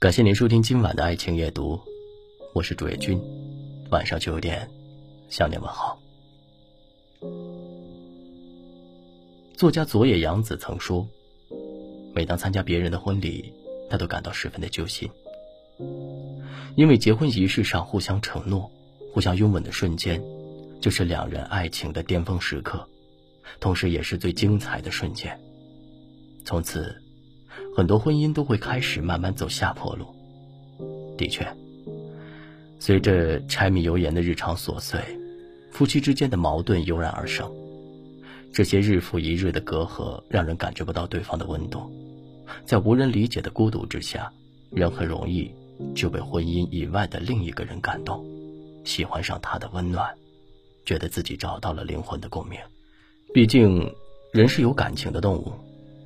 感谢您收听今晚的爱情夜读，我是主页君。晚上九点向您问好。作家佐野洋子曾说，每当参加别人的婚礼，他都感到十分的揪心，因为结婚仪式上互相承诺、互相拥吻的瞬间，就是两人爱情的巅峰时刻，同时也是最精彩的瞬间。从此。很多婚姻都会开始慢慢走下坡路。的确，随着柴米油盐的日常琐碎，夫妻之间的矛盾油然而生。这些日复一日的隔阂，让人感觉不到对方的温度。在无人理解的孤独之下，人很容易就被婚姻以外的另一个人感动，喜欢上他的温暖，觉得自己找到了灵魂的共鸣。毕竟，人是有感情的动物，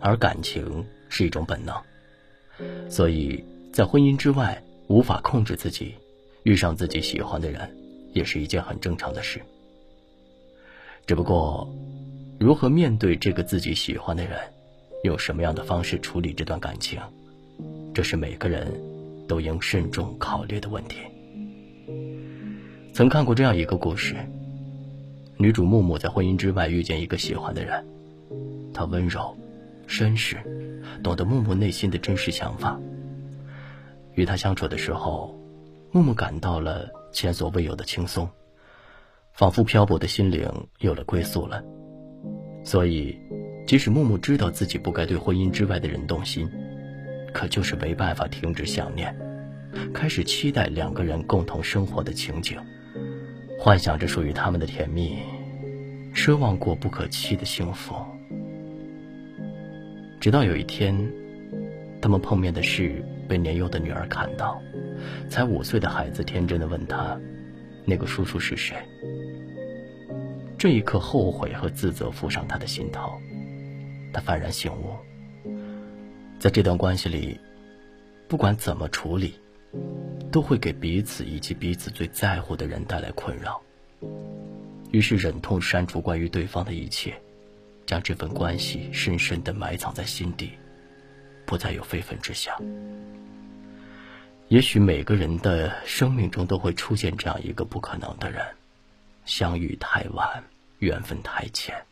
而感情。是一种本能，所以在婚姻之外无法控制自己，遇上自己喜欢的人，也是一件很正常的事。只不过，如何面对这个自己喜欢的人，用什么样的方式处理这段感情，这是每个人都应慎重考虑的问题。曾看过这样一个故事：女主木木在婚姻之外遇见一个喜欢的人，他温柔。绅士，懂得木木内心的真实想法。与他相处的时候，木木感到了前所未有的轻松，仿佛漂泊的心灵有了归宿了。所以，即使木木知道自己不该对婚姻之外的人动心，可就是没办法停止想念，开始期待两个人共同生活的情景，幻想着属于他们的甜蜜，奢望过不可期的幸福。直到有一天，他们碰面的事被年幼的女儿看到，才五岁的孩子天真的问他：“那个叔叔是谁？”这一刻，后悔和自责浮上他的心头，他幡然醒悟，在这段关系里，不管怎么处理，都会给彼此以及彼此最在乎的人带来困扰。于是，忍痛删除关于对方的一切。将这份关系深深的埋藏在心底，不再有非分之想。也许每个人的生命中都会出现这样一个不可能的人，相遇太晚，缘分太浅，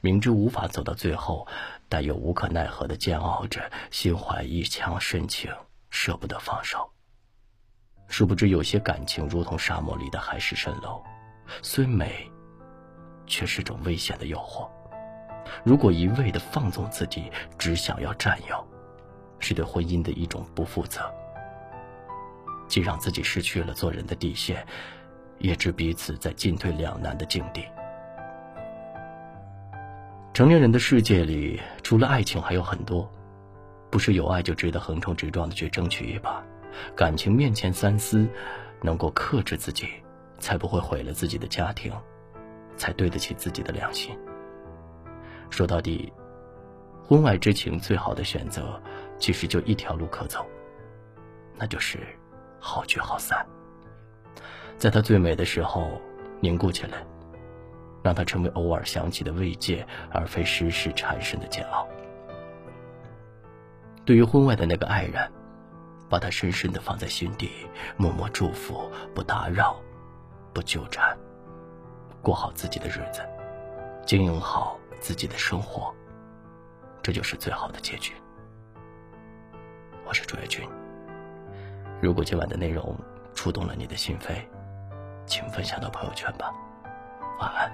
明知无法走到最后，但又无可奈何的煎熬着，心怀一腔深情，舍不得放手。殊不知，有些感情如同沙漠里的海市蜃楼，虽美，却是种危险的诱惑。如果一味的放纵自己，只想要占有，是对婚姻的一种不负责。既让自己失去了做人的底线，也置彼此在进退两难的境地。成年人的世界里，除了爱情还有很多，不是有爱就值得横冲直撞的去争取一把。感情面前三思，能够克制自己，才不会毁了自己的家庭，才对得起自己的良心。说到底，婚外之情最好的选择，其实就一条路可走，那就是好聚好散。在它最美的时候凝固起来，让它成为偶尔想起的慰藉，而非时时缠身的煎熬。对于婚外的那个爱人，把他深深的放在心底，默默祝福，不打扰，不纠缠，过好自己的日子，经营好。自己的生活，这就是最好的结局。我是朱月君。如果今晚的内容触动了你的心扉，请分享到朋友圈吧。晚安，